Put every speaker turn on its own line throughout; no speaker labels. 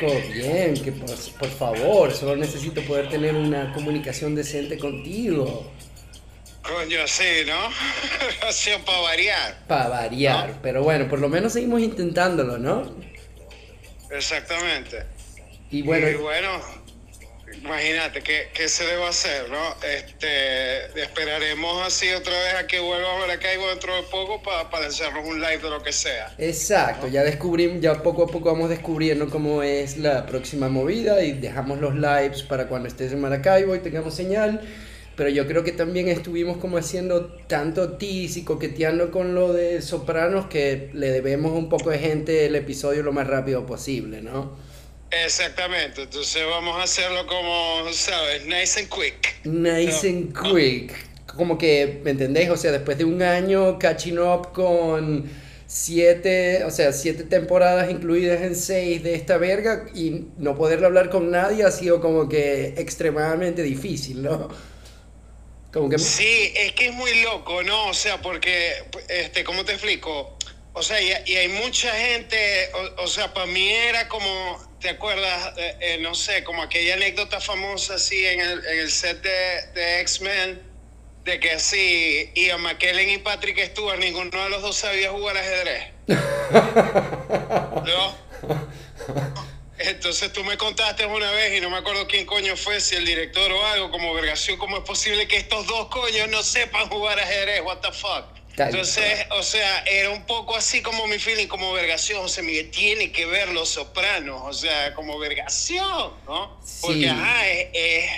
Loco, bien, que por, por favor, solo necesito poder tener una comunicación decente contigo.
Coño, sí, ¿no? Así para variar.
Para variar, pero bueno, por lo menos seguimos intentándolo, ¿no?
Exactamente.
Y bueno,
Y bueno, imagínate, ¿qué, qué se debe hacer, no? Este, esperaremos así otra vez a que vuelva a Maracaibo dentro de poco para para hacernos un live de lo que sea.
exacto, ya descubrimos, ya poco a poco vamos descubriendo cómo es la próxima movida y dejamos los lives para cuando estés en Maracaibo y tengamos señal. Pero yo creo que también estuvimos como haciendo tanto tease y coqueteando con lo de Sopranos que le debemos un poco de gente el episodio lo más rápido posible, ¿no?
Exactamente, entonces vamos a hacerlo como, ¿sabes? Nice and quick.
Nice and quick. Como que, ¿me entendés? O sea, después de un año catching up con siete, o sea, siete temporadas incluidas en seis de esta verga y no poderlo hablar con nadie ha sido como que extremadamente difícil, ¿no? Como que...
Sí, es que es muy loco, ¿no? O sea, porque, este, ¿cómo te explico? O sea, y, y hay mucha gente, o, o sea, para mí era como, ¿te acuerdas? Eh, eh, no sé, como aquella anécdota famosa así en el, en el set de, de X-Men, de que así Ian McKellen y Patrick Stewart, ninguno de los dos sabía jugar ajedrez. ¿No? Entonces tú me contaste una vez y no me acuerdo quién coño fue, si el director o algo, como vergación, ¿cómo es posible que estos dos coños no sepan jugar ajedrez? What the fuck? Entonces, o sea, era un poco así como mi feeling, como vergación, José Miguel, tiene que ver Los Sopranos, o sea, como vergación, ¿no? Porque,
Sí.
ajá, es, es-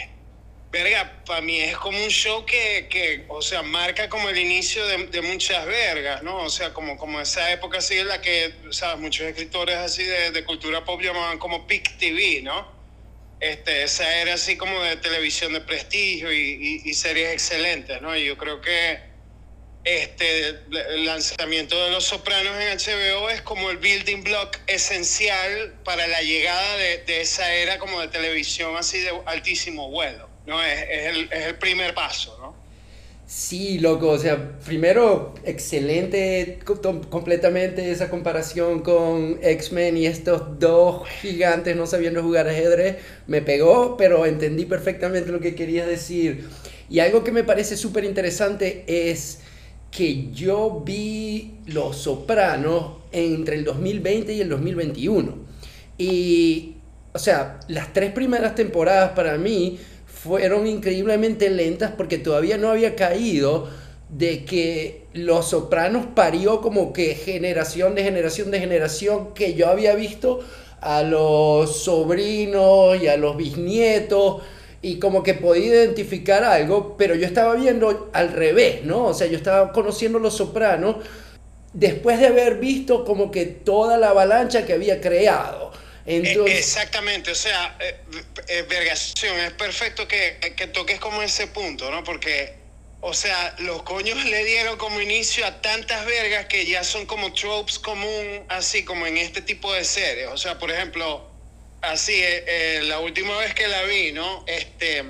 verga, para mí es como un show que, que, o sea, marca como el inicio de, de muchas vergas, ¿no? O sea, como, como esa época así en la que, ¿sabes? Muchos escritores así de, de cultura pop llamaban como Peak TV, ¿no? Este, esa era así como de televisión de prestigio y, y- y series excelentes, ¿no? Y yo creo que este, el lanzamiento de Los Sopranos en HBO es como el building block esencial para la llegada de, de esa era como de televisión así de altísimo vuelo, ¿no? Es, el, primer paso, ¿no?
Sí, loco, o sea, primero, excelente completamente esa comparación con X-Men y estos dos gigantes no sabiendo jugar ajedrez, me pegó, pero entendí perfectamente lo que querías decir. Y algo que me parece súper interesante es que yo vi Los Sopranos entre el 2020 y el 2021. Y, o sea, las tres primeras temporadas para mí fueron increíblemente lentas porque todavía no había caído de que Los Sopranos parió como que generación de generación de generación que yo había visto a los sobrinos y a los bisnietos y como que podía identificar algo, pero yo estaba viendo al revés, ¿no? O sea, yo estaba conociendo Los Sopranos después de haber visto como que toda la avalancha que había creado.
Eh,
Entonces,
Exactamente, o sea, eh, eh, vergación, es perfecto que, que toques como ese punto, ¿no? Porque, o sea, los coños le dieron como inicio a tantas vergas que ya son como tropes común, así como en este tipo de series. O sea, por ejemplo, así, eh, eh, la última vez que la vi, ¿no? Este,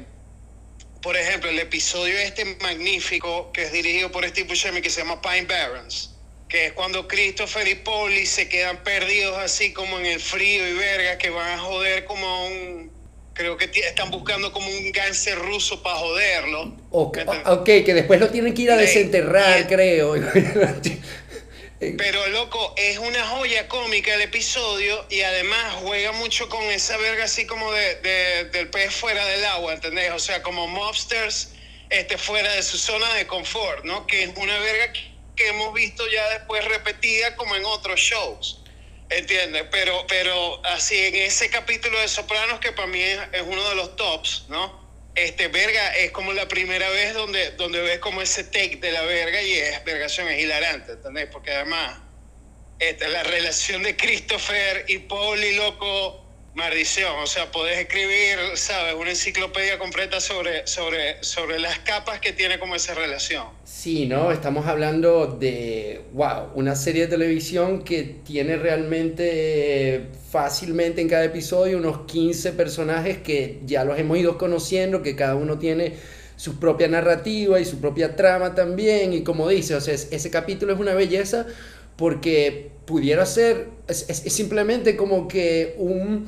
por ejemplo, el episodio este magnífico que es dirigido por Steve Buscemi que se llama Pine Barrens, que es cuando Christopher y Polly se quedan perdidos así como en el frío y verga, que van a joder como a un... Creo que están buscando como un gánster ruso para joderlo.
ok,
¿Me entiendes?
ok, que después lo tienen que ir a desenterrar, creo.
Pero loco, es una joya cómica el episodio y además juega mucho con esa verga así como de, de- del pez fuera del agua, ¿entendés? O sea, como mobsters este, fuera de su zona de confort, ¿no? Que es una verga que, hemos visto ya después repetida como en otros shows, ¿entiendes? Pero, pero así en ese capítulo de Sopranos que para mí es uno de los tops, ¿no? Este, verga, es como la primera vez donde, donde ves como ese take de la verga y es, vergación, es hilarante, ¿entendés? Porque además, este, la relación de Christopher y Pauli, loco, maldición. O sea, podés escribir, ¿sabes? Una enciclopedia completa sobre, sobre, sobre las capas que tiene como esa relación.
Sí, ¿no? Estamos hablando de, wow, una serie de televisión que tiene realmente fácilmente en cada episodio unos 15 personajes que ya los hemos ido conociendo, que cada uno tiene su propia narrativa y su propia trama también. Y como dice, o sea, ese capítulo es una belleza porque pudiera ser, es, simplemente como que un,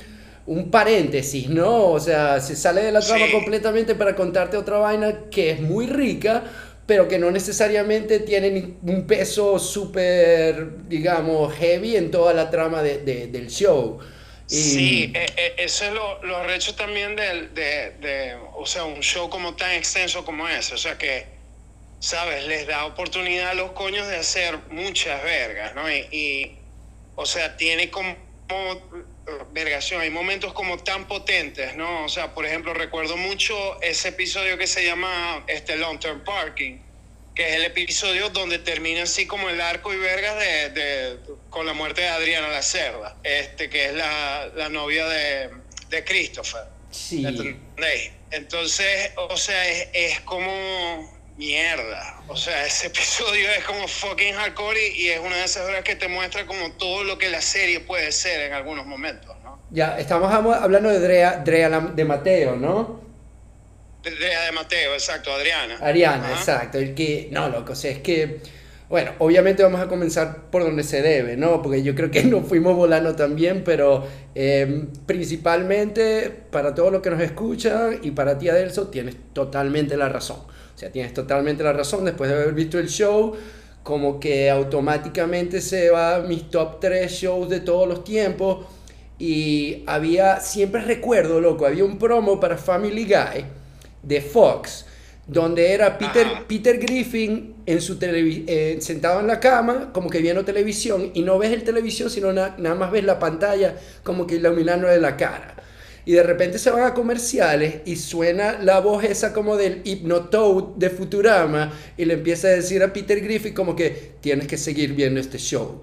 un, paréntesis, ¿no? O sea, se sale de la trama completamente para contarte otra vaina que es muy rica, pero que no necesariamente tiene un peso súper, digamos, heavy en toda la trama de, del show.
Sí, e, e, eso es lo, lo arrecho también de, de, de, o sea, un show como tan extenso como ese. O sea que, ¿sabes? Les da oportunidad a los coños de hacer muchas vergas, ¿no? Y, o sea, tiene como, vergación, hay momentos como tan potentes, ¿no? O sea, por ejemplo, recuerdo mucho ese episodio que se llama este Long Term Parking que es el episodio donde termina así como el arco y vergas de, con la muerte de Adriana la Cerda, este, que es la, la novia de, de Christopher.
Sí.
Entonces, o sea, es, es, como mierda. O sea, ese episodio es como fucking hardcore y, es una de esas horas que te muestra como todo lo que la serie puede ser en algunos momentos, ¿no?
Ya, estamos hablando de Drea, Drea de Mateo, ¿no?
De, de Mateo, exacto, Adriana.
Adriana, exacto. El que, no, loco, o sea, es que, bueno, obviamente vamos a comenzar por donde se debe, ¿no? Porque yo creo que nos fuimos volando también, pero em, principalmente para todo lo que nos escucha y para ti, Adelso, tienes totalmente la razón. Sea, tienes totalmente la razón después de haber visto el show como que automáticamente se va a mis top 3 shows de todos los tiempos. Y había, siempre recuerdo, loco, había un promo para Family Guy de Fox, donde era Peter, Peter Griffin en su eh, sentado en la cama, como que viendo televisión, y no ves el televisión, sino nada más ves la pantalla como que de la cara. Y de repente se van a comerciales y suena la voz esa como del Hypnotoad de Futurama y le empieza a decir a Peter Griffin como que tienes que seguir viendo este show.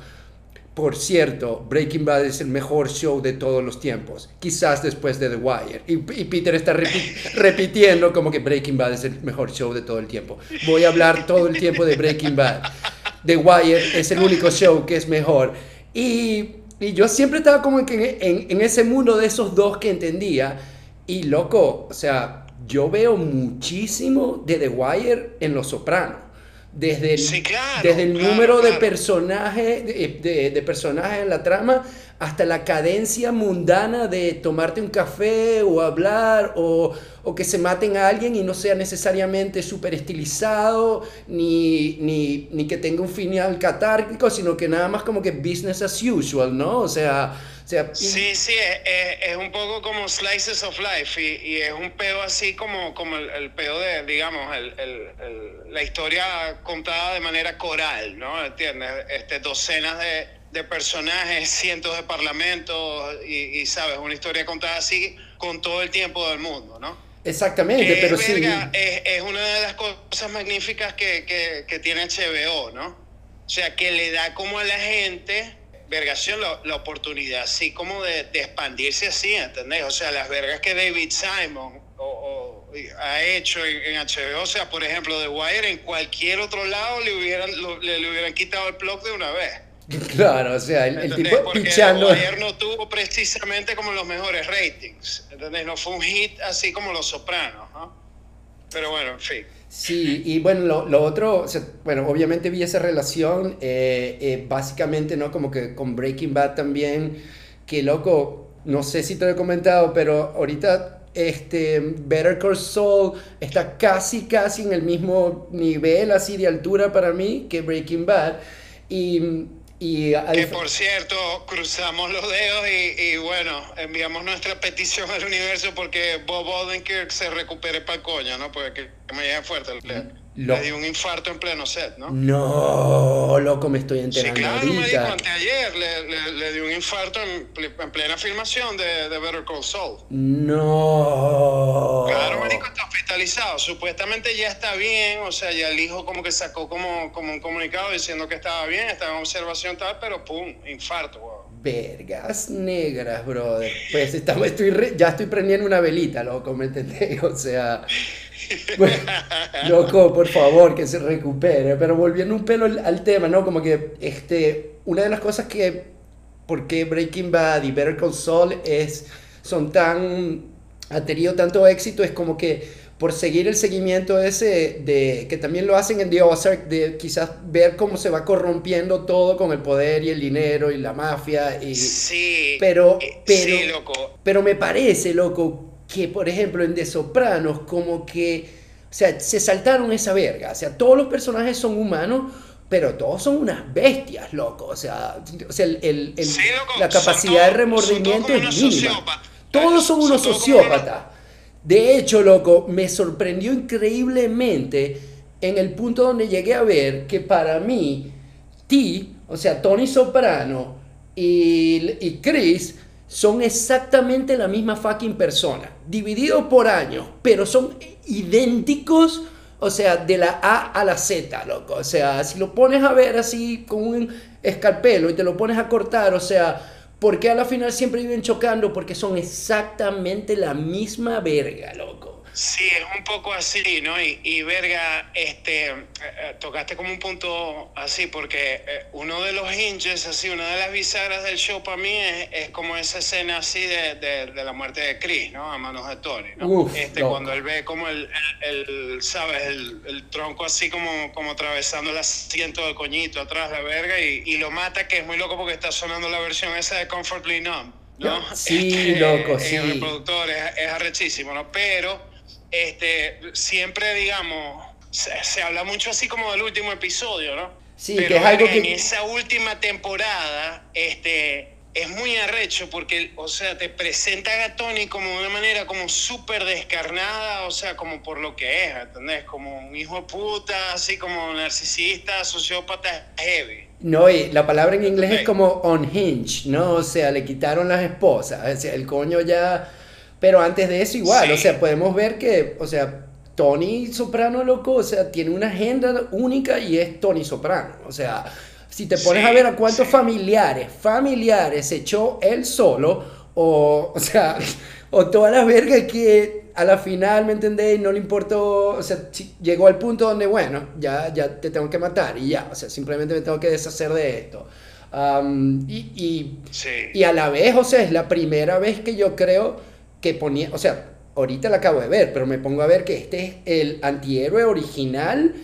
Por cierto, Breaking Bad es el mejor show de todos los tiempos, quizás después de The Wire. Y, Peter está repitiendo como que Breaking Bad es el mejor show de todo el tiempo. Voy a hablar todo el tiempo de Breaking Bad. The Wire es el único show que es mejor. Y, y yo siempre estaba como que en, en, ese mundo de esos dos que entendía. Y loco, o sea, yo veo muchísimo de The Wire en Los Sopranos desde el, desde el número de personajes de, de, personajes en la trama hasta la cadencia mundana de tomarte un café o hablar o, o que se maten a alguien y no sea necesariamente súper estilizado ni, ni, ni, que tenga un final catárquico, sino que nada más como que business as usual, ¿no? O sea,
sí, sí, es, un poco como Slices of Life y, es un pedo así como, como el, el pedo de, digamos, el, la historia contada de manera coral, ¿no? ¿Entiendes? Este, docenas de, de personajes, cientos de parlamentos y, ¿sabes? Una historia contada así con todo el tiempo del mundo, ¿no?
Exactamente, pero sí.
Es, es, una de las cosas magníficas que, que, que tiene HBO, ¿no? O sea, que le da como a la gente vergación la, la, oportunidad así como de, de, expandirse así, ¿entendés? O sea, las vergas que David Simon o, ha hecho en, HBO, o sea, por ejemplo, The Wire en cualquier otro lado le hubieran, le, le, hubieran quitado el blog de una vez.
Claro, o sea, el, el tipo pichando.
The Wire no tuvo precisamente como los mejores ratings, ¿entendés? No fue un hit así como Los Sopranos, ¿no? Pero bueno, en fin.
Sí, y bueno, lo, lo otro, bueno, obviamente vi esa relación, eh, eh, básicamente, ¿no? Como que con Breaking Bad también, que loco, no sé si te lo he comentado, pero ahorita este, Better Call Saul está casi, casi en el mismo nivel así de altura para mí que Breaking Bad. Y y
que por cierto, cruzamos los dedos y, y, bueno, enviamos nuestra petición al universo porque Bob Odenkirk se recupere para coño, ¿no? Porque que me llegue fuerte. Le, le, dio un infarto en pleno set, ¿no?
No, loco, me estoy enterando. Sí,
claro,
ahorita.
me dijo anteayer, le, le, le, dio un infarto en, en plena filmación de, de, Better Call Saul.
No.
Claro, me dijo, está hospitalizado. Supuestamente ya está bien, o sea, ya el hijo como que sacó como, como un comunicado diciendo que estaba bien, estaba en observación tal, pero pum, infarto, wow.
Vergas negras, brother. Pues estamos, estoy ya estoy prendiendo una velita, loco, ¿me entendés? O sea, loco, por favor, que se recupere. Pero volviendo un pelo al, tema, ¿no? Como que este, una de las cosas que, por qué Breaking Bad y Better Call Saul es, son tan, ha tenido tanto éxito, es como que por seguir el seguimiento ese de que también lo hacen en The Ozark de quizás ver cómo se va corrompiendo todo con el poder y el dinero y la mafia y
sí
pero
eh,
pero
sí, loco.
pero me parece loco que por ejemplo en The Sopranos como que o sea se saltaron esa verga o sea todos los personajes son humanos pero todos son unas bestias, loco. O sea, o sea el, el, el,
Sí, loco,
la capacidad de remordimiento es mínima. Todos son unos- sociópatas. De hecho, loco, me sorprendió increíblemente en el punto donde llegué a ver que para mí, T, o sea, Tony Soprano y, y Chris son exactamente la misma fucking persona, divididos por años, pero son idénticos, o sea, de la A a la Z, loco. O sea, si lo pones a ver así con un escalpelo y te lo pones a cortar, o sea, ¿por qué a la final siempre viven chocando? Porque son exactamente la misma verga, loco.
Sí, es un poco así, ¿no? Y, y verga, este, eh, eh, tocaste como un punto así, porque eh, uno de los hinges, así, una de las bisagras del show para mí es, es como esa escena así de, de, de la muerte de Chris, ¿no? A manos de Tony, ¿no?
Uf,
este,
loco.
cuando él ve como el, el, el, ¿sabes? El, el tronco así como, como atravesando el asiento del coñito atrás, la verga, y, y lo mata, que es muy loco porque está sonando la versión esa de Comfortably Numb, ¿no?
Sí, loco,
en
sí.
el reproductor es, es arrechísimo, ¿no? Pero este, siempre, digamos, se, se habla mucho así como del último episodio, ¿no?
Sí,
Pero
que es algo que-
en esa última temporada, este, es muy arrecho porque, o sea, te presenta a Tony como de una manera como súper descarnada, o sea, como por lo que es, ¿entendés? Como un hijo de puta, así como narcisista, sociópata, heavy.
No, y la palabra en inglés es
Ok.
como unhinged, ¿no? O sea, le quitaron las esposas, o sea, el coño ya... Pero antes de eso igual,
Sí.
o sea, podemos ver que, o sea, Tony Soprano, loco, o sea, tiene una agenda única y es Tony Soprano. O sea, si te pones
Sí,
a ver a cuántos
sí.
familiares, familiares se echó él solo, o, o sea, o todas las vergas que a la final, ¿me entendéis? No le importó, o sea, llegó al punto donde, bueno, ya, ya te tengo que matar y ya, o sea, simplemente me tengo que deshacer de esto. Am, y, y
Sí.
y a la vez, o sea, es la primera vez que yo creo que ponía, o sea, ahorita la acabo de ver, pero me pongo a ver que este es el antihéroe original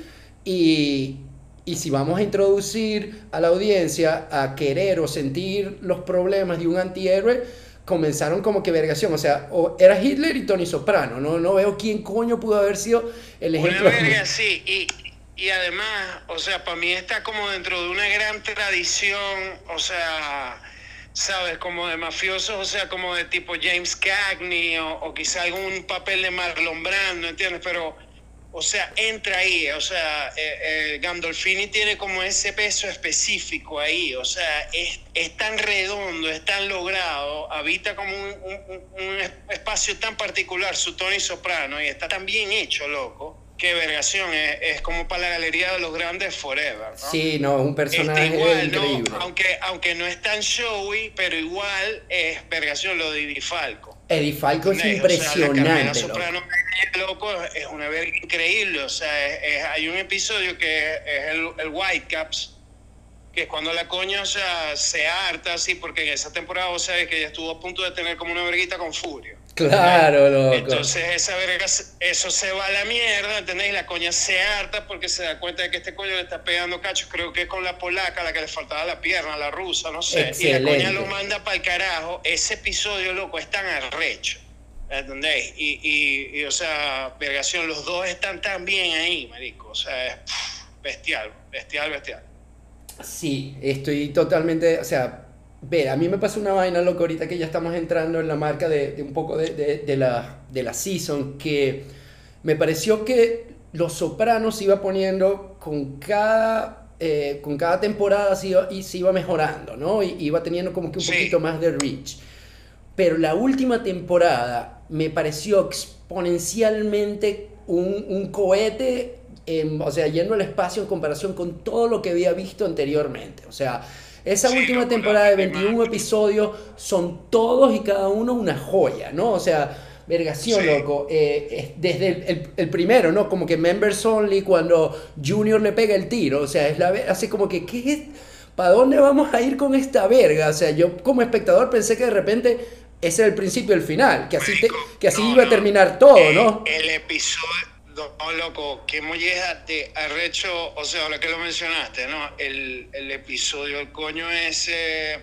y, y si vamos a introducir a la audiencia a querer o sentir los problemas de un antihéroe, comenzaron como que vergación, o sea, o era Hitler y Tony Soprano, no, no veo quién coño pudo haber sido el
Una
ejemplo.
verga, sí. Y, y además, o sea, para mí está como dentro de una gran tradición, o sea, ¿sabes? Como de mafiosos, o sea, como de tipo James Cagney o, o quizá algún papel de Marlon Brando, ¿entiendes? Pero, o sea, entra ahí, o sea, eh, eh, Gandolfini tiene como ese peso específico ahí, o sea, es, es tan redondo, es tan logrado, habita como un, un- un- un es- espacio tan particular, su Tony Soprano, y está tan bien hecho, loco, que vergación, es, es como para la galería de los grandes forever, ¿no?
Sí, no, es un personaje
Este, igual, ¿no?
increíble.
Aunque, aunque no es tan showy, pero igual es vergación lo de Didi Falco.
Eddie Falco es
¿entendés? O sea, la
impresionante.
Soprano, loco, es una verga increíble. O sea, es- es- hay un episodio que es el, el Whitecaps, que es cuando la coña, o sea, se harta así, porque en esa temporada, vos sabés que ella estuvo a punto de tener como una verguita con Furio.
Claro, loco.
Entonces esa verga, eso se va a la mierda, ¿entendés? Y la coña se harta porque se da cuenta de que este coño le está pegando cachos, creo que es con la polaca, la que le faltaba la pierna, la rusa, no sé. Y la coña lo manda para el carajo. Ese episodio, loco, es tan arrecho, ¿entendés? Y, y, y, o sea, vergación, los dos están tan bien ahí, marico. O sea, es bestial, bestial, bestial.
Sí, estoy totalmente, o sea, a mí me pasó una vaina loco ahorita que ya estamos entrando en la marca de, de un poco de, de- de la, de la season, que me pareció que Los Sopranos se iba poniendo con cada, eh, con cada temporada se iba, y se iba mejorando, ¿no? Y iba teniendo como que un
Sí.
poquito más de reach. Pero la última temporada me pareció exponencialmente un, un cohete, o sea, yendo al espacio en comparación con todo lo que había visto anteriormente. O sea, Esa
Sí,
última temporada de
la
21
última-
episodios son todos y cada uno una joya, ¿no? O sea, vergación,
Sí.
loco. eh, es desde el, el- el primero, ¿no? Como que Members Only cuando Junior le pega el tiro. O sea, es la así como que, ¿qué es? ¿Para dónde vamos a ir con esta verga? O sea, yo como espectador pensé que de repente ese era el principio y el final, que así, te- que así
no,
iba a terminar todo,
Eh,
¿no?
El episodio, no, loco, qué molleja de arrecho, o sea, ahora que lo mencionaste, ¿no? El, el episodio, el coño ese,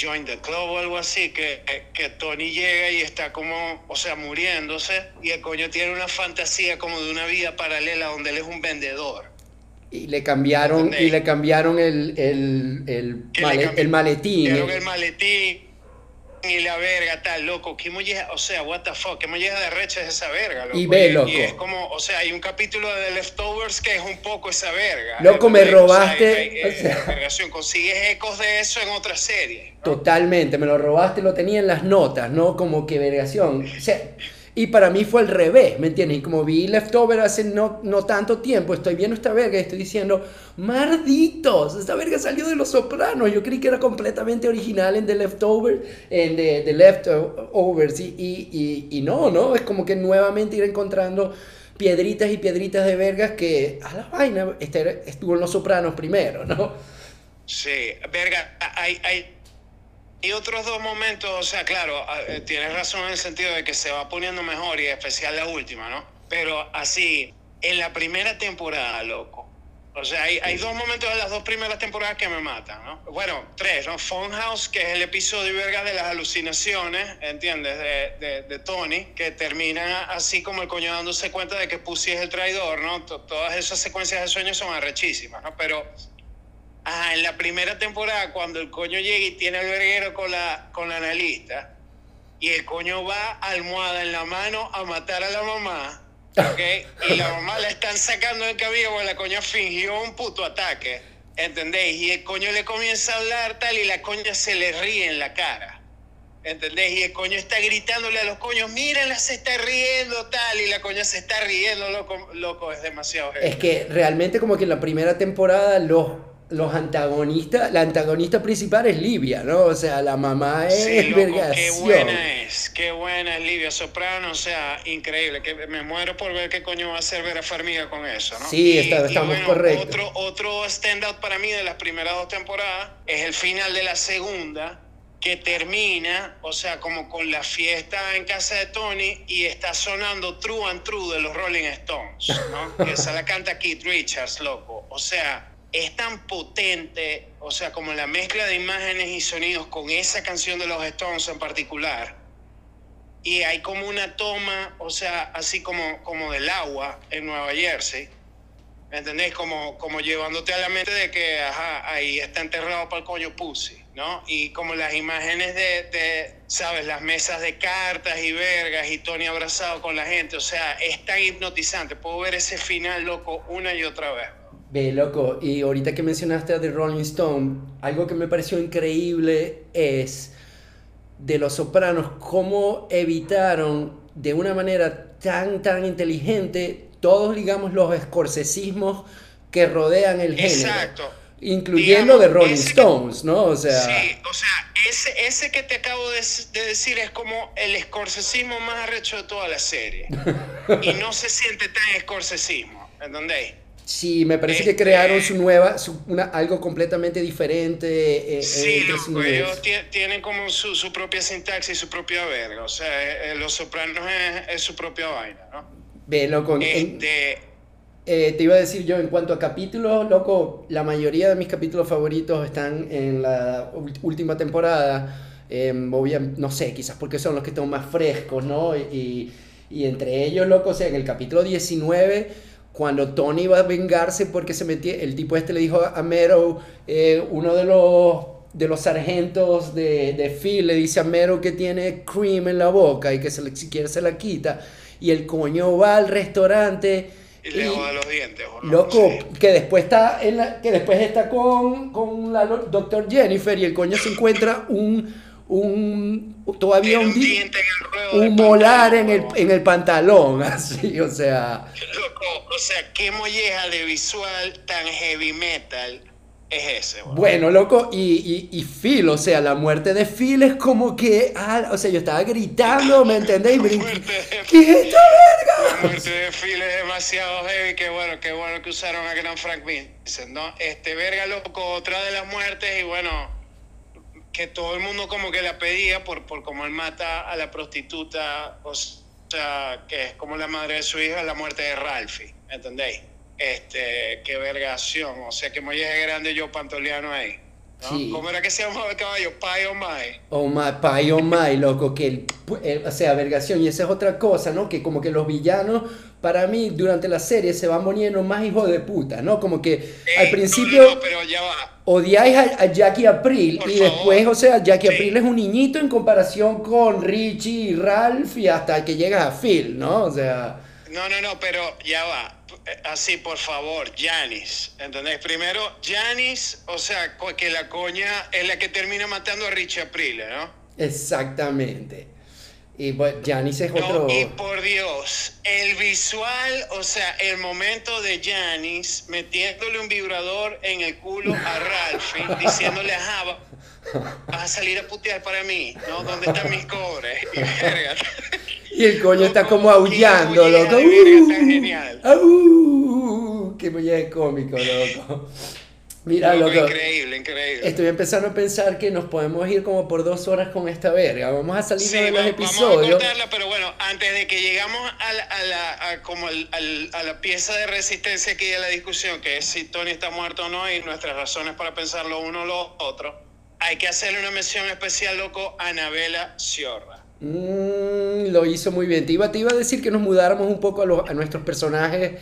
Join the Club o algo así, que, que Tony llega y está como, o sea, muriéndose, y el coño tiene una fantasía como de una vida paralela donde él es un vendedor.
Y le cambiaron,
¿Entendés?
y le cambiaron el, el, el,
le cambi-
el maletín.
Creo que el maletín y la verga, tal, loco, qué molleja, o sea, what the fuck, qué molleja de recha es esa verga, loco.
Y ve, loco.
Y es como, o sea, hay un capítulo de The Leftovers que es un poco esa verga.
Loco, me
¿entendés? O sea,
robaste,
hay-
o sea.
consigues ecos de eso en otras series. ¿no?
Totalmente, me lo robaste, lo tenía en las notas, ¿no? Como que vergación. O sea, y para mí fue al revés, ¿me entiendes? Y como vi Leftover hace no, no tanto tiempo, estoy viendo esta verga y estoy diciendo, malditos, esta verga salió de Los Sopranos. Yo creí que era completamente original en The Leftover, en The, The Leftovers, y, y, y, no, ¿no? Es como que nuevamente ir encontrando piedritas y piedritas de vergas que, a la vaina, este estuvo en Los Sopranos primero, ¿no?
Sí, verga, hay, hay otros dos momentos, o sea, claro, a- eh, tienes razón en el sentido de que se va poniendo mejor y especial la última, ¿no? Pero así, en la primera temporada, loco. O sea, hay, hay dos momentos de las dos primeras temporadas que me matan, ¿no? Bueno, tres, ¿no? Funhouse, que es el episodio, verga, de las alucinaciones, ¿entiendes? De, de, de Tony, que termina así como el coño dándose cuenta de que Pussy es el traidor, ¿no? To- Todas esas secuencias de sueños son arrechísimas, ¿no? Pero Ah, en la primera temporada, cuando el coño llega y tiene el verguero con la, con la analista, y el coño va almohada en la mano a matar a la mamá, ¿ok? Y la mamá la están sacando del cabello porque la coña fingió un puto ataque, ¿entendéis? Y el coño le comienza a hablar tal y la coña se le ríe en la cara. ¿Entendés? Y el coño está gritándole a los coños, mírenla, se está riendo, tal, y la coña se está riendo, loco, loco, es demasiado heavy.
Es que realmente como que en la primera temporada los, los antagonistas, la antagonista principal es Livia, ¿no? O sea, la mamá es
Sí, loco, qué buena es, qué buena es Livia Soprano, o sea, increíble, que me muero por ver qué coño va a hacer Vera Farmiga con eso, ¿no?
Sí, está- estamos correctos.
Otro, otro standout para mí de las primeras dos temporadas es el final de la segunda, que termina, o sea, como con la fiesta en casa de Tony y está sonando True and True de los Rolling Stones, ¿no? que esa la canta Keith Richards, loco. O sea, es tan potente, o sea, como la mezcla de imágenes y sonidos con esa canción de los Stones en particular. Y hay como una toma, o sea, así como, como del agua en Nueva Jersey. ¿Me entendés? Como, como llevándote a la mente de que, ajá, ahí está enterrado para el coño Pussy, ¿no? Y como las imágenes de, de, ¿sabes? Las mesas de cartas y vergas y Tony abrazado con la gente. O sea, es tan hipnotizante. Puedo ver ese final, loco, una y otra vez.
Ve, loco, y ahorita que mencionaste a The Rolling Stone, algo que me pareció increíble es de Los Sopranos cómo evitaron de una manera tan, tan inteligente todos, digamos, los escorcesismos que rodean el género.
Exacto.
Incluyendo
Digamos,
de Rolling
ese que-
Stones, ¿no? O sea,
Sí, o sea, ese, ese que te acabo de, de decir es como el escorcesismo más arrecho de toda la serie. y no se siente tan escorcesismo, ¿entendéis?
Sí, me parece
Este-
que crearon su nueva, su- una, algo completamente diferente. eh, eh,
Sí, loco, ellos tie- tienen como su, su propia sintaxis, su propia verga. O sea, eh, eh, Los Sopranos es, es su propia vaina, ¿no?
Ve, loco,
Este,
Eh, te iba a decir yo, en cuanto a capítulos, loco, la mayoría de mis capítulos favoritos están en la última temporada. Obvia- no sé, quizás porque son los que están más frescos, ¿no? Y, y entre ellos, loco, o sea, en el capítulo 19, cuando Tony va a vengarse porque se metió, el tipo este le dijo a Meadow, eh, uno de los, de los sargentos de, de Phil le dice a Meadow que tiene cream en la boca y que se le- si quiere se la quita. Y el coño va al restaurante.
y le joda los dientes, ¿o no?
Loco,
Sí.
que después está en la, que después está con, con la doctor Jennifer y el coño se encuentra un, un todavía un,
un
di-
diente en el
un molar
pantalón,
en el, en el pantalón, así, o sea,
Loco, o sea, qué molleja de visual tan heavy metal es ese.
Bueno, loco, y, y, y, Phil, o sea, la muerte de Phil es como que, ah, o sea, yo estaba gritando, ¿me entendéis? ¿Qué es esta verga?
La muerte de Phil es demasiado heavy, qué bueno, qué bueno que usaron a Gran Frank Vincent, ¿no? Este, verga, loco, otra de las muertes y bueno, que todo el mundo como que la pedía por, por cómo él mata a la prostituta, o sea, que es como la madre de su hija, la muerte de Ralphie, ¿entendéis? Este, qué vergación. O sea, que Molle grande yo pantoliano ahí. ¿no? ¿Cómo era que se llamaba el caballo? Pai o Mai.
Oh my, Pai o Mai, loco, que el, o sea, vergación. Y esa es otra cosa, ¿no? Que como que los villanos, para mí, durante la serie se van poniendo más hijos de puta, ¿no? Como que al principio
no, pero ya va.
odiáis a, Jackie April y después, o sea, Jackie April es un niñito en comparación con Richie y Ralph y hasta que llegas a Phil, ¿no? O sea...
No, no, no, pero ya va así, por favor, Janis, ¿entendés? Primero, Janis, o sea, que la coña es la que termina matando a Richie Aprile, ¿no?
Exactamente. Y bueno, Janis es otro...
y por Dios, el visual, o sea, el momento de Janis metiéndole un vibrador en el culo a Ralphie, diciéndole, ajá, vas a salir a putear para mí, ¿no? ¿Dónde están mis cobres? Y verga.
Y el coño está como aullando, loco.
Uh, genial.
Uh, qué cómico, loco. Mira, loco,
Increíble, increíble.
Estoy empezando a pensar que nos podemos ir como por dos horas con esta verga. Vamos a salir de los episodios.
Vamos a cortarla, pero bueno, antes de que llegamos a la, a la, como a la pieza de resistencia aquí de la discusión, que es si Tony está muerto o no y nuestras razones para pensarlo uno o lo otro, hay que hacerle una mención especial, loco, a Anabela Ciorra.
Mm, lo hizo muy bien. Te iba, te iba a decir que nos mudáramos un poco a, a nuestros personajes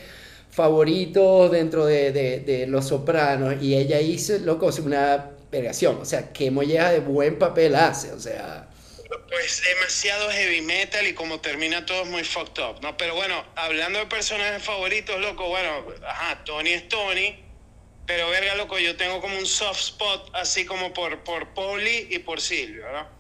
favoritos dentro de, de, Los Sopranos y ella hizo, loco, una pegación. O sea, qué molleja de buen papel hace, o sea...
Pues demasiado heavy metal y como termina todo es muy fucked up, ¿no? Pero bueno, hablando de personajes favoritos, loco, bueno, ajá, Tony es Tony, pero verga, loco, yo tengo como un soft spot así como por, por Polly y por Silvio, ¿no?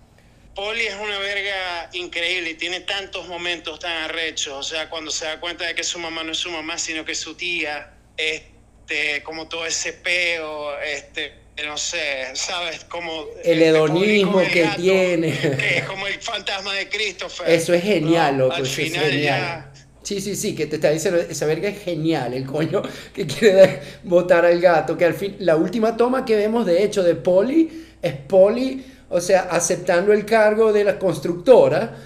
Polly es una verga increíble y tiene tantos momentos tan arrechos. O sea, cuando se da cuenta de que su mamá no es su mamá, sino que es su tía, este, como todo ese peo, este, no sé, ¿sabes? Como.
El este, hedonismo que tiene.
Que es como el fantasma de Christopher.
Eso es genial, loco. Al final es genial. Sí, sí, sí, que te está diciendo, esa verga es genial, el coño que quiere votar al gato, que al fin, la última toma que vemos de hecho de Polly es Polly o sea, aceptando el cargo de la constructora.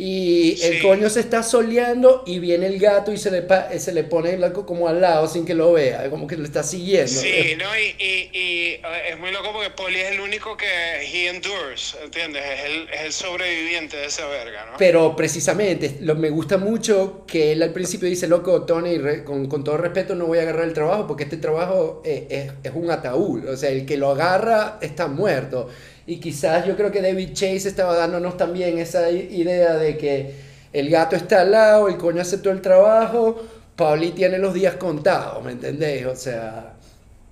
Y el coño se está soleando y viene el gato y se le, se le pone el arco como al lado sin que lo vea, como que lo está siguiendo.
Sí, ¿no? Y, y, y, es muy loco porque Polly es el único que he endures, ¿entiendes? Es el, es el sobreviviente de esa verga, ¿no?
Pero precisamente, lo, me gusta mucho que él al principio dice, loco, Tony, con, con, todo respeto no voy a agarrar el trabajo porque este trabajo es, es, es un ataúd, o sea, el que lo agarra está muerto. Y quizás yo creo que David Chase estaba dándonos también esa idea de que el gato está al lado, el coño aceptó el trabajo, Pauli tiene los días contados, ¿me entendéis? O sea...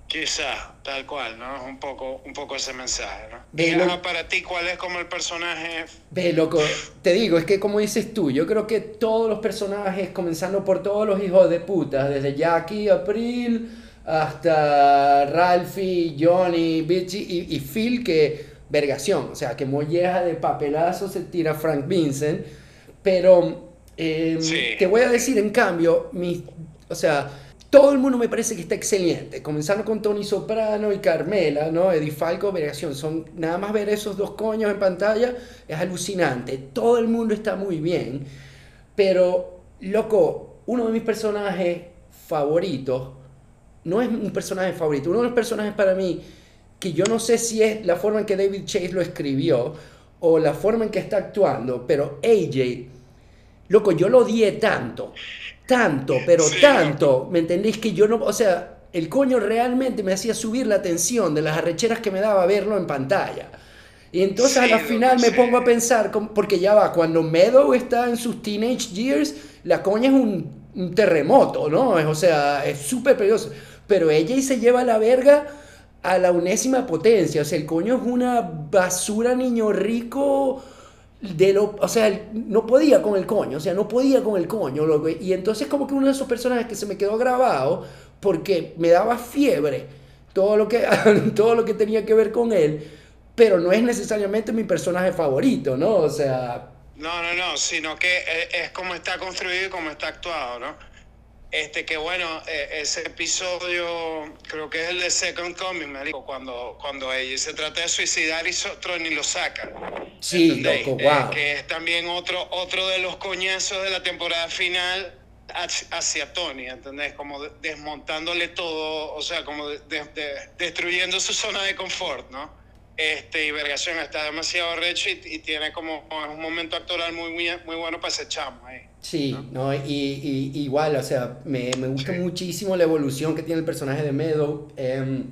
Quizás, tal cual, ¿no? Un poco, un poco ese mensaje, ¿no? y para ti, ¿cuál es como el personaje?
Ve, loco, te digo, es que como dices tú, yo creo que todos los personajes, comenzando por todos los hijos de puta, desde Jackie, April, hasta Ralphie, Johnny, Bitchy y, y Phil, que vergación, o sea, que molleja de papelazo se tira Frank Vincent, pero em, te voy a decir en cambio, mi, o sea, todo el mundo me parece que está excelente, comenzando con Tony Soprano y Carmela, ¿no? Eddie Falco, vergación, son nada más ver esos dos coños en pantalla es alucinante, todo el mundo está muy bien, pero loco, uno de mis personajes favoritos no es un personaje favorito, uno de los personajes para mí que yo no sé si es la forma en que David Chase lo escribió o la forma en que está actuando, pero AJ, loco, yo lo odié tanto, tanto, pero tanto, ¿me entendéis? Que yo no, o sea, el coño realmente me hacía subir la tensión de las arrecheras que me daba verlo en pantalla. Y entonces a la final me pongo a pensar, porque ya va, cuando Meadow está en sus teenage years, la coña es un, un terremoto, ¿no? O sea, es súper peligroso. Pero ella se lleva la verga a la unésima potencia. O sea, el coño es una basura niño rico de lo, o sea, no podía con el coño, o sea, no podía con el coño, loco. Y entonces como que uno de esos personajes que se me quedó grabado porque me daba fiebre todo lo que, todo lo que tenía que ver con él, pero no es necesariamente mi personaje favorito, ¿no? O sea...
No, no, no, sino que es como está construido y como está actuado, ¿no? Este, que bueno, eh, ese episodio creo que es el de Second Coming, me cuando, cuando ella se trata de suicidar y Tony lo saca.
Sí, loco, wow.
Eh, que es también otro, otro de los coñazos de la temporada final hacia Tony, ¿entendés? Como desmontándole todo, o sea, como destruyendo su zona de confort, ¿no? Este, y Vergación está demasiado recho y, tiene como un momento actoral muy, muy, muy bueno para ese chamo ahí.
Sí, no, y, igual, o sea, me, me gusta muchísimo la evolución que tiene el personaje de Meadow. Em,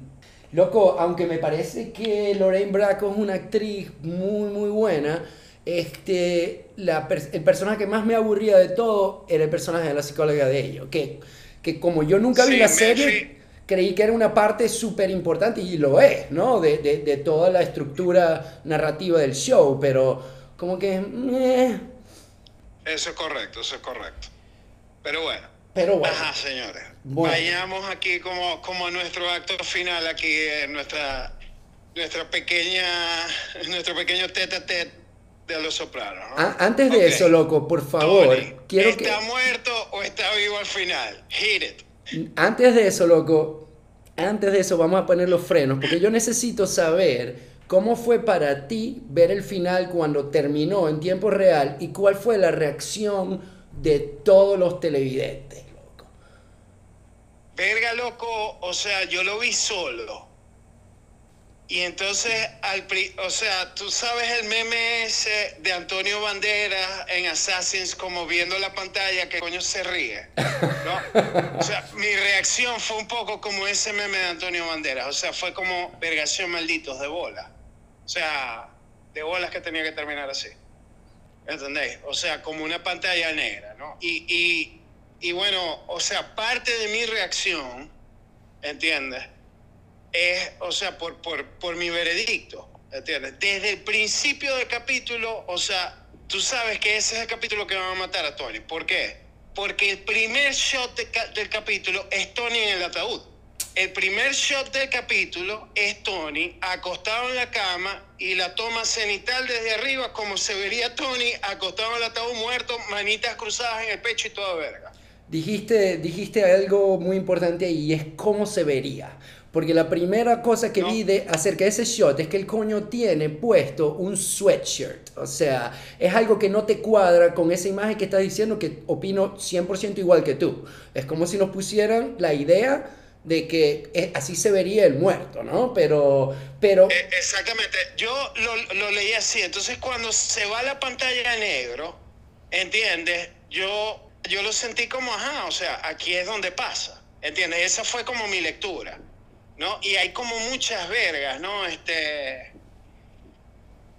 loco, aunque me parece que Lorraine Bracco es una actriz muy, muy buena, este, la, el personaje que más me aburría de todo era el personaje de la psicóloga de ellos, que, que como yo nunca vi la serie, creí que era una parte súper importante y lo es, ¿no? De, de, de, toda la estructura narrativa del show, pero como que... Eh,
eso es correcto, eso es correcto. Pero bueno.
Pero bueno.
Ajá, señores. Vayamos aquí como, como nuestro acto final, aquí en nuestra, nuestra pequeña, nuestro pequeño tete a tete de los sopranos.
Antes de eso, loco, por favor, quiero
¿Está muerto o está vivo al final? Hit it.
Antes de eso, loco, antes de eso vamos a poner los frenos, porque yo necesito saber ¿Cómo fue para ti ver el final cuando terminó en tiempo real y cuál fue la reacción de todos los televidentes, loco?
Verga, loco, o sea, yo lo vi solo. Y entonces, al o sea, tú sabes el meme ese de Antonio Banderas en Assassins como viendo la pantalla que coño se ríe. ¿no? O sea, mi reacción fue un poco como ese meme de Antonio Banderas. O sea, fue como vergación malditos de bola. O sea, de bolas que tenía que terminar así. ¿Entendéis? O sea, como una pantalla negra, ¿no? Y, y, y bueno, o sea, parte de mi reacción, ¿entiendes? Es, o sea, por, por, por mi veredicto, ¿entiendes? Desde el principio del capítulo, o sea, tú sabes que ese es el capítulo que va a matar a Tony. ¿Por qué? Porque el primer shot del capítulo es Tony en el ataúd. El primer shot del capítulo es Tony acostado en la cama y la toma cenital desde arriba como se vería Tony acostado en el ataúd muerto, manitas cruzadas en el pecho y toda verga.
Dijiste, dijiste algo muy importante y es cómo se vería. Porque la primera cosa que vi de, acerca de ese shot es que el coño tiene puesto un sweatshirt. O sea, es algo que no te cuadra con esa imagen que estás diciendo que opino 100% igual que tú. Es como si nos pusieran la idea de que eh, así se vería el muerto, ¿no? Pero, pero...
Eh, exactamente, yo lo, leí así, entonces cuando se va la pantalla negro, ¿entiendes? Yo, yo lo sentí como, ajá, o sea, aquí es donde pasa, ¿entiendes? Esa fue como mi lectura, ¿no? Y hay como muchas vergas, ¿no? Este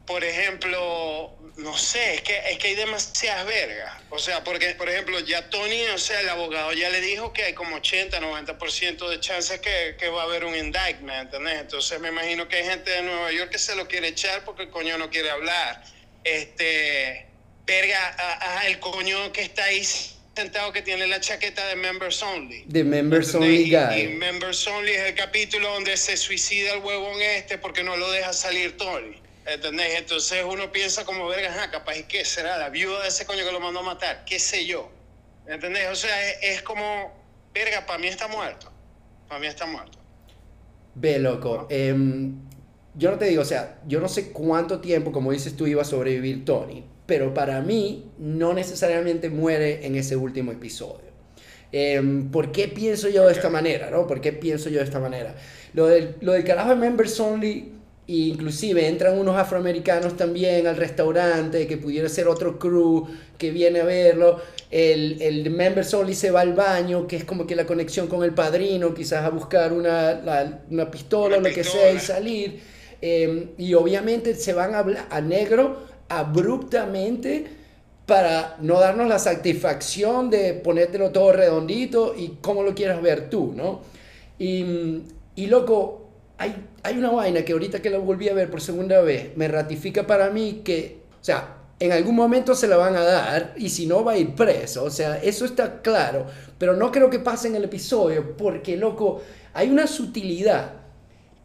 por ejemplo, no sé, es que, es que hay demasiadas vergas. O sea, porque, por ejemplo, ya Tony, o sea, el abogado ya le dijo que hay como 80, 90% de chances que, que, va a haber un indictment, ¿entendés? Entonces me imagino que hay gente de Nueva York que se lo quiere echar porque el coño no quiere hablar. Este, verga, el coño que está ahí sentado que tiene la chaqueta de Members Only.
De Members Only Guy.
Y Members Only es el capítulo donde se suicida el huevón este porque no lo deja salir Tony. ¿Entendés? Entonces uno piensa como, verga, ajá, capaz, ¿y qué será? La viuda de ese coño que lo mandó a matar, qué sé yo. ¿Entendés? O sea, es, como, verga, para mí está muerto. Para mí está muerto.
Ve, loco. Em, yo no te digo, o sea, yo no sé cuánto tiempo, como dices tú, iba a sobrevivir Tony, pero para mí no necesariamente muere en ese último episodio. Em, ¿Por qué pienso yo de esta manera? ¿no? ¿Por qué pienso yo de esta manera? Lo del, lo del carajo de Members Only inclusive entran unos afroamericanos también al restaurante, que pudiera ser otro crew que viene a verlo. El, el member only se va al baño, que es como que la conexión con el padrino, quizás a buscar una, una pistola o lo que sea y salir. Em, y obviamente se van a, a negro abruptamente para no darnos la satisfacción de ponértelo todo redondito y cómo lo quieras ver tú, ¿no? Y, y loco, hay, hay una vaina que ahorita que la volví a ver por segunda vez, me ratifica para mí que, o sea, en algún momento se la van a dar y si no va a ir preso, o sea, eso está claro, pero no creo que pase en el episodio porque, loco, hay una sutilidad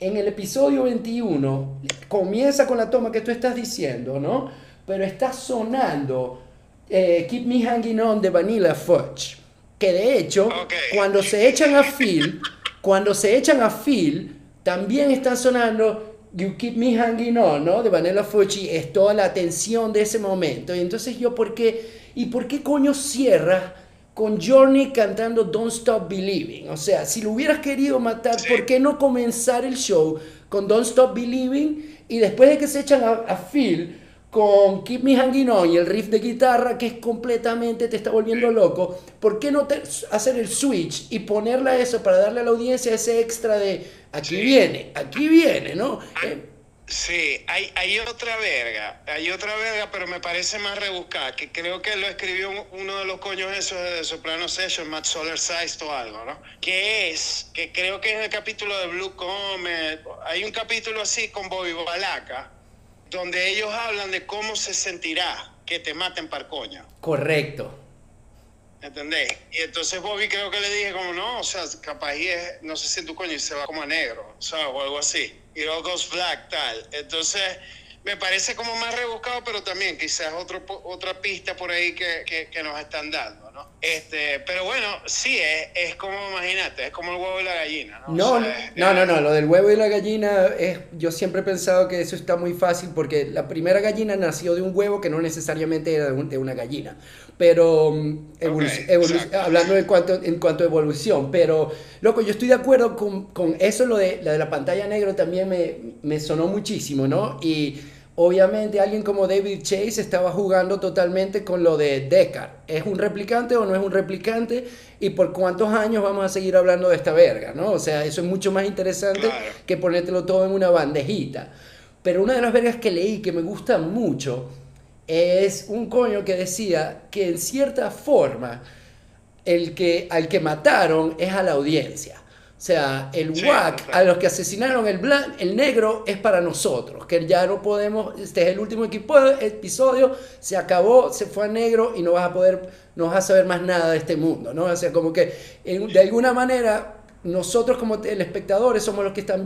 en el episodio 21 comienza con la toma que tú estás diciendo, ¿no? Pero está sonando eh, Keep Me Hanging On de Vanilla Fudge. Que de hecho, cuando se echan a Phil, cuando se echan a Phil, también está sonando You Keep Me Hanging On, ¿no? De Vanilla Fudge y es toda la atención de ese momento. Y entonces yo, ¿por qué? ¿Y por qué coño cierra con Journey cantando Don't Stop Believing? O sea, si lo hubieras querido matar, ¿por qué no comenzar el show con Don't Stop Believing? Y después de que se echan a, a Phil, con Keep Me Hanging On y el riff de guitarra que es completamente te está volviendo loco, ¿por qué no te, hacer el switch y ponerle eso para darle a la audiencia ese extra de aquí viene, aquí viene, ¿no? Eh,
sí, hay, hay otra verga, hay otra verga, pero me parece más rebuscada, que creo que lo escribió uno de los coños esos de Soprano Session, Matt Solar Size o algo, ¿no? Que es, que creo que es el capítulo de Blue Comet, hay un capítulo así con Bobby Balaca, donde ellos hablan de cómo se sentirá que te maten par coño.
Correcto.
¿Entendés? Y entonces Bobby creo que le dije como, no, o sea, capaz y es, no se siente tu coño y se va como a negro, o sea, o algo así. Y luego goes black, tal. Entonces me parece como más rebuscado, pero también quizás otro, otra pista por ahí que, que, nos están dando, ¿no? Este, pero bueno, sí, es, es como, imagínate, es como el huevo y la gallina, ¿no?
No, no, no, no, lo del huevo y la gallina, es, yo siempre he pensado que eso está muy fácil porque la primera gallina nació de un huevo que no necesariamente era de, una gallina, pero mm, hablando en cuanto, en cuanto a evolución, pero loco, yo estoy de acuerdo con, con eso, lo de, la de la pantalla negra también me, me sonó muchísimo, ¿no? Y Obviamente alguien como David Chase estaba jugando totalmente con lo de Deckard. ¿Es un replicante o no es un replicante? ¿Y por cuántos años vamos a seguir hablando de esta verga? ¿no? O sea, eso es mucho más interesante que ponértelo todo en una bandejita. Pero una de las vergas que leí que me gusta mucho es un coño que decía que en cierta forma el que, al que mataron es a la audiencia. O sea, el WAC, a los que asesinaron el blanco, el negro es para nosotros, que ya no podemos, este es el último equipo, episodio, se acabó, se fue a negro y no vas a poder, no vas a saber más nada de este mundo, ¿no? O sea, como que de alguna manera nosotros como telespectadores somos los que están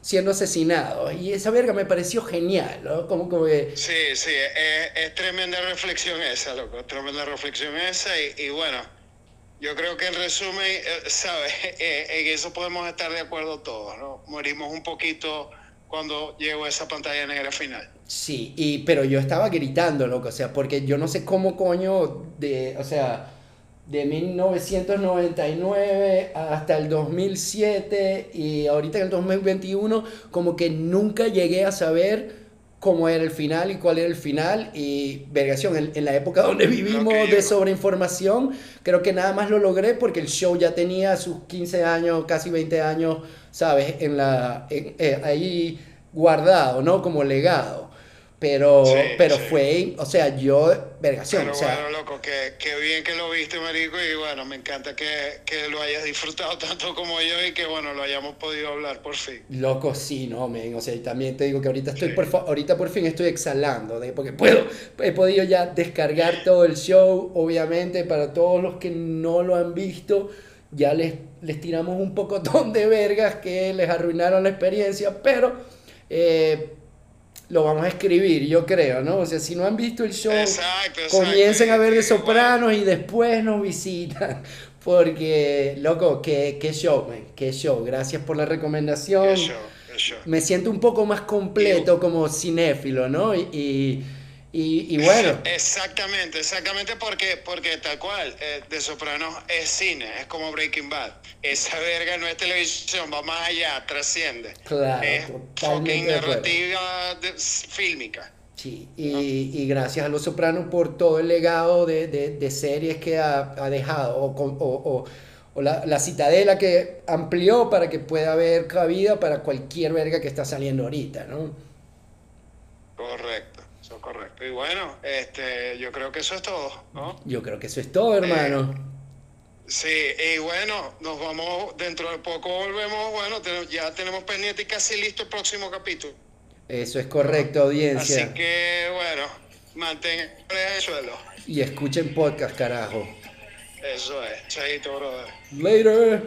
siendo asesinados. Y esa verga me pareció genial, ¿no? Como, como que...
Sí, sí, es, tremenda reflexión esa, loco, tremenda reflexión esa y bueno yo creo que en resumen, eh, ¿sabes? Eh, en eso podemos estar de acuerdo todos, ¿no? Morimos un poquito cuando llegó esa pantalla negra final.
Sí, y, pero yo estaba gritando, loco, o sea, porque yo no sé cómo coño, de, o sea, de 1999 hasta el 2007 y ahorita en el 2021, como que nunca llegué a saber cómo era el final y cuál era el final. Y, vergación, en, la época donde vivimos de sobreinformación, creo que nada más lo logré porque el show ya tenía sus 15 años, casi 20 años, ¿sabes? En la, eh, ahí guardado, ¿no? Como legado. Pero, pero fue, o sea, yo, vergación.
Pero
o sea,
bueno, loco, que, bien que lo viste, marico, y bueno, me encanta que, que, lo hayas disfrutado tanto como yo y que, bueno, lo hayamos podido hablar por fin.
Loco, sí, no, men, o sea, y también te digo que ahorita estoy, por, ahorita por fin estoy exhalando, de, porque puedo, he podido ya descargar todo el show, obviamente, para todos los que no lo han visto, ya les, les tiramos un poco de vergas que les arruinaron la experiencia, pero... Eh, lo vamos a escribir, yo creo, ¿no? O sea, si no han visto el show, comiencen a ver de Sopranos y después nos visitan. Porque, loco, qué, qué show, man, qué show. Gracias por la recomendación. Me siento un poco más completo como cinéfilo, ¿no? y y, bueno.
Exactamente, exactamente porque, porque tal cual, eh, De Sopranos es cine, es como Breaking Bad. Esa verga no es televisión, va más allá, trasciende.
Claro,
es fucking narrativa fílmica.
Sí, y, y, gracias a Los Sopranos por todo el legado de, de, series que ha, ha dejado, o, o, o la, la, citadela que amplió para que pueda haber cabida para cualquier verga que está saliendo ahorita, ¿no?
Correcto correcto. Y bueno, este, yo creo que eso es todo, ¿no?
Yo creo que eso es todo, hermano. Eh,
sí, y bueno, nos vamos, dentro de poco volvemos, bueno, ya tenemos pendiente y casi listo el próximo capítulo.
Eso es correcto, audiencia.
Así que, bueno, mantengan el suelo.
Y escuchen podcast, carajo.
Eso es. Chaito, brother.
Later.